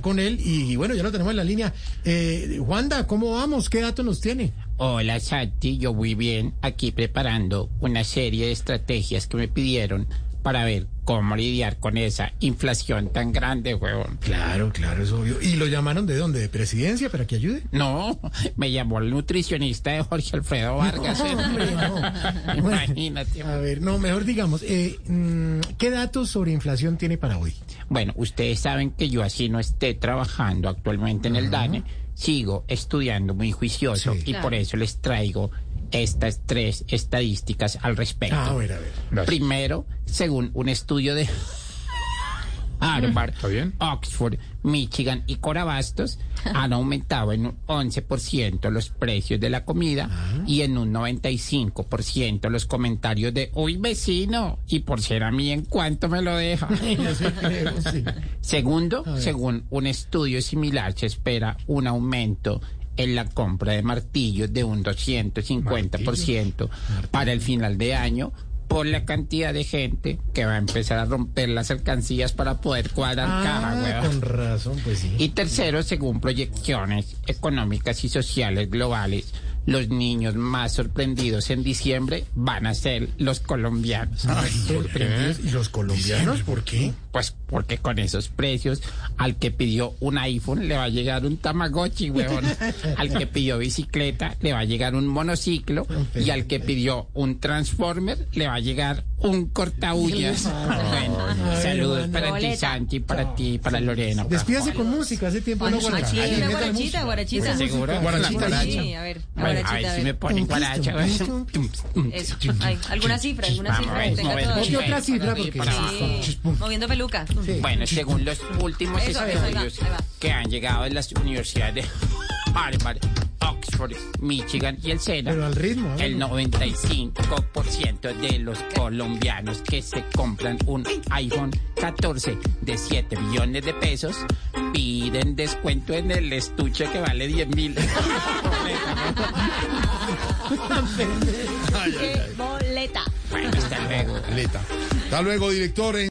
con él y, bueno, ya lo tenemos en la línea. Eh, Wanda, ¿cómo vamos? ¿Qué datos nos tiene? Hola Santi, yo muy bien aquí preparando una serie de estrategias que me pidieron para ver cómo lidiar con esa inflación tan grande, huevón. Claro, claro, es obvio. ¿Y lo llamaron de dónde? ¿De presidencia para que ayude? No, me llamó el nutricionista de Jorge Alfredo Vargas. No, hombre, no. Imagínate. A ver, no, mejor digamos, eh, mm, ¿qué datos sobre inflación tiene para hoy? Bueno, ustedes saben que yo así no esté trabajando actualmente en el DANE, sigo estudiando muy juicioso Sí. y por eso les traigo estas tres estadísticas al respecto. Ah, a ver, a ver. Primero, según un estudio de Harvard, Oxford, Michigan y Corabastos, han aumentado en un 11% los precios de la comida y en un 95% los comentarios de, uy vecino, y por ser a mí en cuánto me lo deja. Eso creo, sí. Segundo, según un estudio similar, se espera un aumento en la compra de martillos de un 250% para el final de año por la cantidad de gente que va a empezar a romper las alcancías para poder cuadrar caja, Ah, huevón. con razón, pues sí. Y tercero, según proyecciones económicas y sociales globales, los niños más sorprendidos en diciembre van a ser los colombianos. Sorprendidos. ¿Y los colombianos por qué? Pues porque con esos precios, al que pidió un iPhone le va a llegar un Tamagotchi, huevón. Al que pidió bicicleta le va a llegar un monociclo. Y al que pidió un Transformer le va a llegar un cortaullas. Bueno, Ay, saludos bueno. para ti. Santi, para ti, para Lorena. Despídase con música, hace tiempo no una guarachita, música. guarachita. ¿Seguro? Guarachita, Sí, a ver, Bueno, guarachita, a ver. me ponen guaracha. ¿Alguna cifra? ¿Alguna cifra? ¿Qué otra cifra? Porque moviendo peluca. Bueno, según los últimos estudios que han llegado de las universidades de Harvard, Oxford, Michigan y el SENA, Pero al ritmo, el hágalo. 95% de los colombianos que se compran un iPhone 14 de 7 millones de pesos piden descuento en el estuche que vale 10 mil. ¡Qué boleta! bueno, hasta luego. Leta. Hasta luego, director.